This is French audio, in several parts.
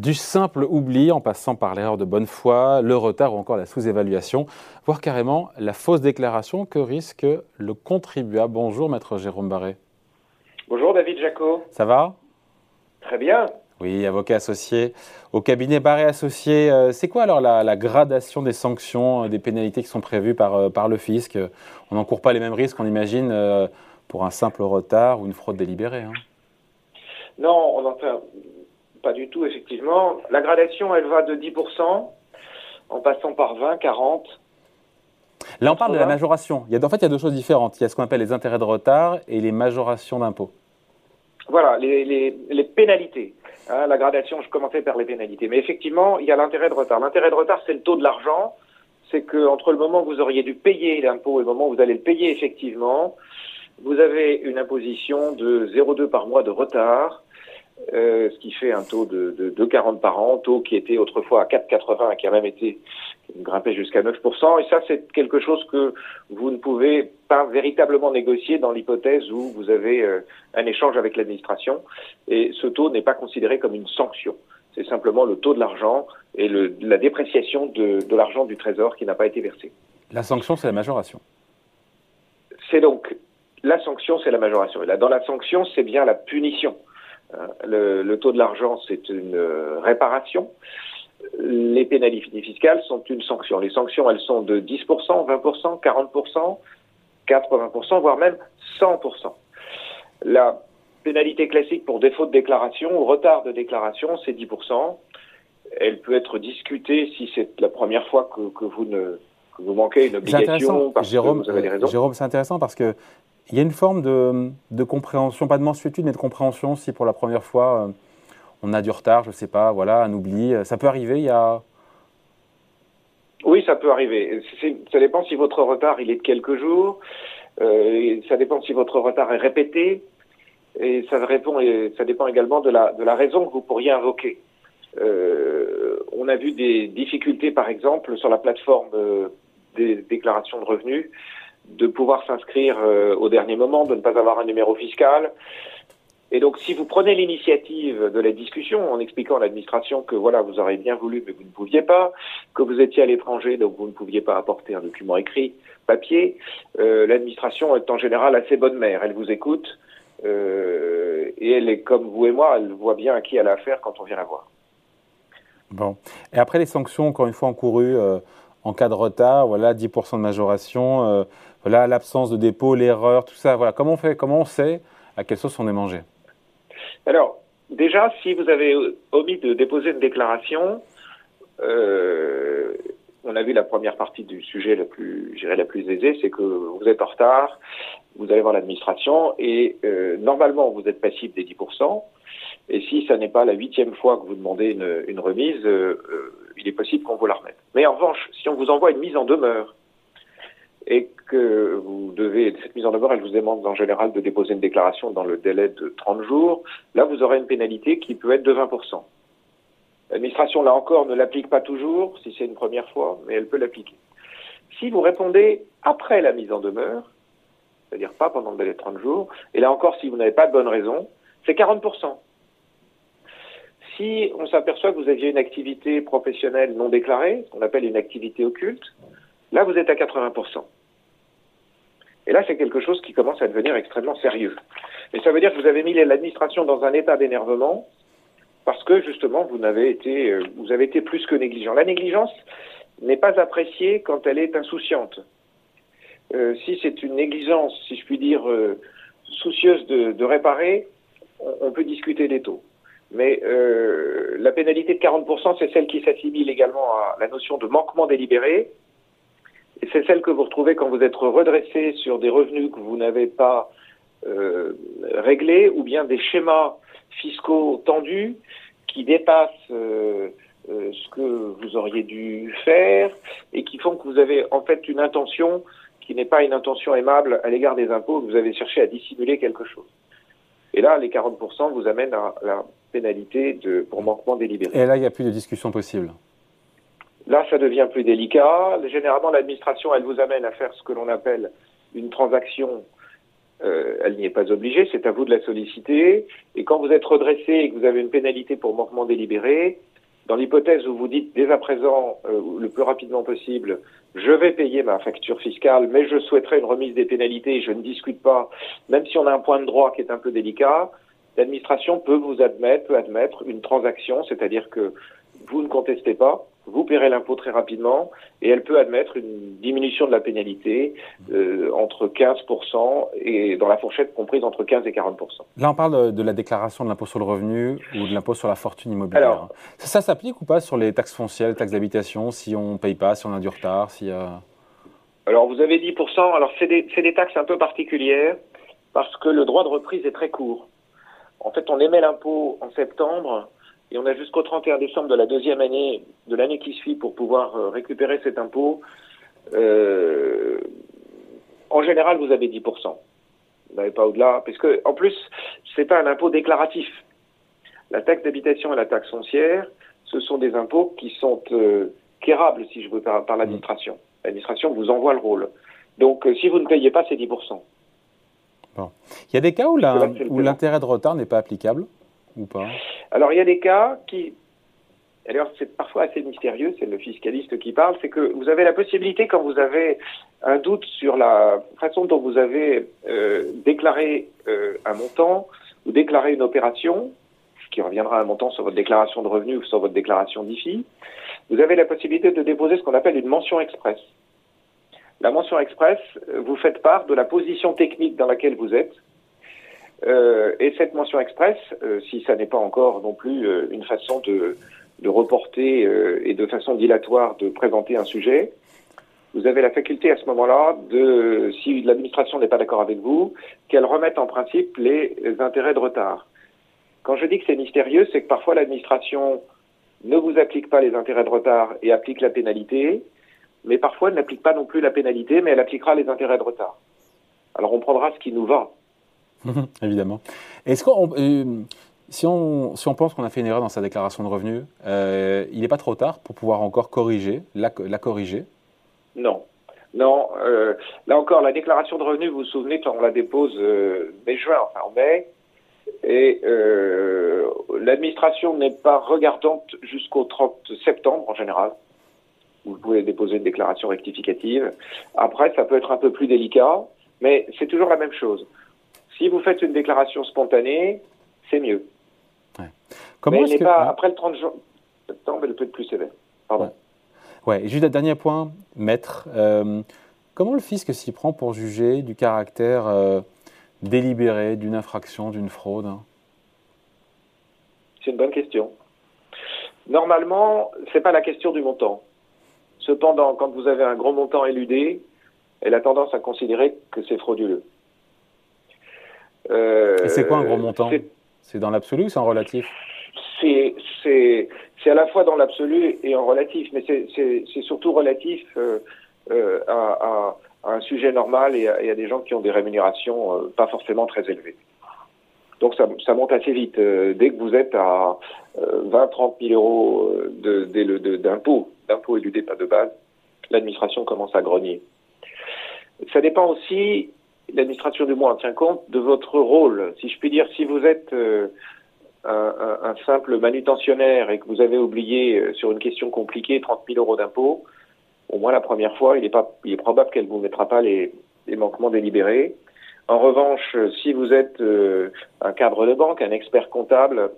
Du simple oubli en passant par l'erreur de bonne foi, le retard ou encore la sous-évaluation, voire carrément la fausse déclaration que risque le contribuable. Bonjour maître Jérôme Barré. Bonjour David Jacot. Ça va? Très bien. Oui, avocat associé au cabinet Barré Associé. Euh, c'est quoi alors la, gradation des sanctions, euh, des pénalités qui sont prévues par, euh, par le fisc? On n'encourt pas les mêmes risques, on imagine, pour un simple retard ou une fraude délibérée. Hein. Non, on n'entend pas du tout, effectivement. La gradation, elle va de 10% en passant par 20, 40. Là, on parle de la majoration. Il y a, en fait, il y a deux choses différentes. Il y a ce qu'on appelle les intérêts de retard et les majorations d'impôts. Voilà, les, les, pénalités. Hein, la gradation, je commençais par les pénalités. Mais effectivement, il y a l'intérêt de retard. L'intérêt de retard, c'est le taux de l'argent. C'est qu'entre le moment où vous auriez dû payer l'impôt et le moment où vous allez le payer effectivement, vous avez une imposition de 0,2 par mois de retard euh, ce qui fait un taux de, de, de, 40 par an, taux qui était autrefois à 4,80 et qui a même été grimpé jusqu'à 9%. Et ça, c'est quelque chose que vous ne pouvez pas véritablement négocier dans l'hypothèse où vous avez euh, un échange avec l'administration. Et ce taux n'est pas considéré comme une sanction. C'est simplement le taux de l'argent et le, la dépréciation de, de l'argent du Trésor qui n'a pas été versé. La sanction, c'est la majoration. C'est donc la sanction, c'est la majoration. Et là, dans la sanction, c'est bien la punition. Hein, le, taux de l'argent, c'est une euh, réparation. Les pénalités fiscales sont une sanction. Les sanctions, elles sont de 10%, 20%, 40%, 80%, voire même 100%. La pénalité classique pour défaut de déclaration ou retard de déclaration, c'est 10%. Elle peut être discutée si c'est la première fois que, vous ne vous manquez une obligation parce Jérôme, que vous avez des raisons. Jérôme, c'est intéressant parce que il y a une forme de, compréhension, pas de mensuétude, mais de compréhension si pour la première fois euh, on a du retard, je ne sais pas, voilà, un oubli. Ça peut arriver, il y a. Oui, ça peut arriver. Ça dépend si votre retard il est de quelques jours. Euh, ça dépend si votre retard est répété. Et ça, répond, ça dépend également de la, de la raison que vous pourriez invoquer. Euh, on a vu des difficultés, par exemple, sur la plateforme des déclarations de revenus de pouvoir s'inscrire euh, au dernier moment, de ne pas avoir un numéro fiscal. Et donc, si vous prenez l'initiative de la discussion en expliquant à l'administration que voilà, vous aurez bien voulu, mais vous ne pouviez pas, que vous étiez à l'étranger, donc vous ne pouviez pas apporter un document écrit, papier, euh, l'administration est en général assez bonne mère. Elle vous écoute euh, et elle est comme vous et moi, elle voit bien à qui elle a affaire quand on vient la voir. Bon. Et après les sanctions, encore une fois encourues en cas de retard, voilà, 10% de majoration voilà l'absence de dépôt, l'erreur, tout ça. Voilà, comment on fait, comment on sait à quelle sauce on est mangé? Alors, déjà, si vous avez omis de déposer une déclaration, euh, on a vu la première partie du sujet la plus, la plus aisée, c'est que vous êtes en retard, vous allez voir l'administration et euh, normalement vous êtes passif des 10%. Et si ça n'est pas la huitième fois que vous demandez une, remise, euh, il est possible qu'on vous la remette. Mais en revanche, si on vous envoie une mise en demeure et que vous devez, cette mise en demeure, elle vous demande en général de déposer une déclaration dans le délai de 30 jours, là vous aurez une pénalité qui peut être de 20%. L'administration, là encore, ne l'applique pas toujours, si c'est une première fois, mais elle peut l'appliquer. Si vous répondez après la mise en demeure, c'est-à-dire pas pendant le délai de 30 jours, et là encore, si vous n'avez pas de bonne raison, c'est 40%. Si on s'aperçoit que vous aviez une activité professionnelle non déclarée, qu'on appelle une activité occulte, là vous êtes à 80%. Et là, c'est quelque chose qui commence à devenir extrêmement sérieux. Et ça veut dire que vous avez mis l'administration dans un état d'énervement parce que justement vous été, euh, vous avez été plus que négligent. La négligence n'est pas appréciée quand elle est insouciante. Euh, si c'est une négligence, si je puis dire, euh, soucieuse de, réparer, on, peut discuter des taux. Mais la pénalité de 40%, c'est celle qui s'assimile également à la notion de manquement délibéré, c'est celle que vous retrouvez quand vous êtes redressé sur des revenus que vous n'avez pas euh, réglés ou bien des schémas fiscaux tendus qui dépassent euh, euh, ce que vous auriez dû faire et qui font que vous avez en fait une intention qui n'est pas une intention aimable à l'égard des impôts, vous avez cherché à dissimuler quelque chose. Et là, les 40% vous amènent à la pénalité de, pour manquement délibéré. Et là, il n'y a plus de discussion possible. Là, ça devient plus délicat. Généralement, l'administration, elle vous amène à faire ce que l'on appelle une transaction. Euh, elle n'y est pas obligée, c'est à vous de la solliciter. Et quand vous êtes redressé et que vous avez une pénalité pour manquement délibéré, Dans l'hypothèse où vous dites dès à présent, euh, le plus rapidement possible, je vais payer ma facture fiscale, mais je souhaiterais une remise des pénalités, je ne discute pas, même si on a un point de droit qui est un peu délicat, l'administration peut vous admettre, peut admettre une transaction, c'est-à-dire que vous ne contestez pas, vous paierez l'impôt très rapidement et elle peut admettre une diminution de la pénalité euh, entre 15% et dans la fourchette comprise entre 15 et 40%. Là, on parle de la déclaration de l'impôt sur le revenu ou de l'impôt sur la fortune immobilière. ça, s'applique ou pas sur les taxes foncières, les taxes d'habitation, si on ne paye pas, si on a du retard si, Alors, vous avez 10%. Alors, c'est des, des taxes un peu particulières parce que le droit de reprise est très court. En fait, on émet l'impôt en septembre et on a jusqu'au 31 décembre de la deuxième année, de l'année qui suit, pour pouvoir euh, récupérer cet impôt. Euh, en général, vous avez 10%. Vous n'avez pas au-delà, parce que en plus, c'est pas un impôt déclaratif. La taxe d'habitation et la taxe foncière, ce sont des impôts qui sont euh, quérables, si je veux, par, l'administration. L'administration vous envoie le rôle. Donc, euh, si vous ne payez pas, c'est 10%. Bon. Il y a des cas où l'intérêt de retard n'est pas applicable ou pas? Alors, il y a des cas qui. Alors, c'est parfois assez mystérieux, c'est le fiscaliste qui parle, c'est que vous avez la possibilité, quand vous avez un doute sur la façon dont vous avez euh, déclaré euh, un montant ou déclaré une opération, qui reviendra à un montant sur votre déclaration de revenus ou sur votre déclaration d'IFI, vous avez la possibilité de déposer ce qu'on appelle une mention express. La mention express, euh, vous faites part de la position technique dans laquelle vous êtes, euh, et cette mention express, euh, si ça n'est pas encore non plus une façon de, de reporter et de façon dilatoire de présenter un sujet, vous avez la faculté à ce moment-là de, si l'administration n'est pas d'accord avec vous, qu'elle remette en principe les intérêts de retard. Quand je dis que c'est mystérieux, c'est que parfois l'administration ne vous applique pas les intérêts de retard et applique la pénalité, mais parfois elle n'applique pas non plus la pénalité, mais elle appliquera les intérêts de retard. Alors on prendra ce qui nous va. Évidemment. Est-ce qu'on, euh, si, on, si on pense qu'on a fait une erreur dans sa déclaration de revenus, euh, il n'est pas trop tard pour pouvoir encore corriger, la, la corriger? Non. Non, euh, là encore, la déclaration de revenus, vous vous souvenez quand on la dépose mai-juin, enfin en mai, et l'administration n'est pas regardante jusqu'au 30 septembre en général. Vous pouvez déposer une déclaration rectificative. Après, ça peut être un peu plus délicat, mais c'est toujours la même chose. Si vous faites une déclaration spontanée, c'est mieux. Comment Mais pas, après le 30 septembre, elle peut être plus sévère. Pardon. Ouais. juste un dernier point, maître. Euh, comment le fisc s'y prend pour juger du caractère euh, délibéré d'une infraction, d'une fraude? C'est une bonne question. Normalement, ce n'est pas la question du montant. Cependant, quand vous avez un gros montant éludé, elle a tendance à considérer que c'est frauduleux. Euh, et c'est quoi un gros montant C'est dans l'absolu ou c'est en relatif C'est à la fois dans l'absolu et en relatif, mais c'est surtout relatif euh, euh, à, à, un sujet normal et à, des gens qui ont des rémunérations pas forcément très élevées. Donc ça, ça monte assez vite. dès que vous êtes à 20-30 000 euros d'impôts, d'impôts éludés pas de base, l'administration commence à grogner. Ça dépend aussi l'administration du mois tient compte de votre rôle. Si je puis dire, si vous êtes euh, un, simple manutentionnaire et que vous avez oublié euh, sur une question compliquée 30 000 euros d'impôts, au moins la première fois, il est, pas, il est probable qu'elle ne vous mettra pas les, manquements délibérés. En revanche, si vous êtes euh, un cadre de banque, un expert comptable,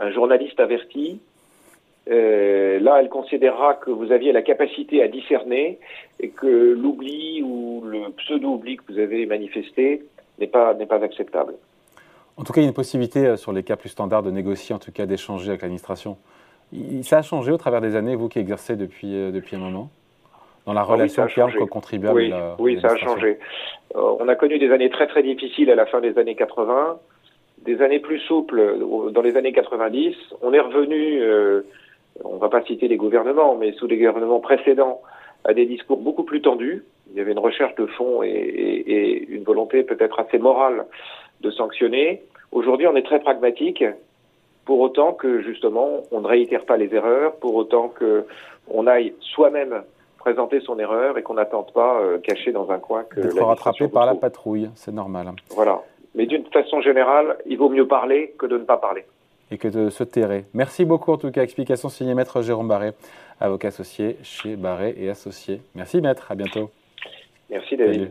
un journaliste averti, euh, là, elle considérera que vous aviez la capacité à discerner et que l'oubli ou le pseudo-oubli que vous avez manifesté n'est pas, n'est pas acceptable. En tout cas, il y a une possibilité euh, sur les cas plus standards de négocier, en tout cas d'échanger avec l'administration. Ça a changé au travers des années, vous qui exercez depuis, depuis un moment? Dans la ah relation oui, entre contribuable oui, oui, ça a changé. on a connu des années très très difficiles à la fin des années 80, des années plus souples dans les années 90. On est revenu on ne va pas citer les gouvernements, mais sous les gouvernements précédents, à des discours beaucoup plus tendus. Il y avait une recherche de fond et, une volonté peut-être assez morale de sanctionner. Aujourd'hui, on est très pragmatique, pour autant que justement on ne réitère pas les erreurs, pour autant que on aille soi-même présenter son erreur et qu'on n'attende pas euh, caché dans un coin que d'être rattrapé par la patrouille, c'est normal. Voilà. Mais d'une façon générale, il vaut mieux parler que de ne pas parler. Et que de se terrer. Merci beaucoup en tout cas. Explication signée Maître Jérôme Barré, avocat associé chez Barré et Associés. Merci Maître, à bientôt. Merci David.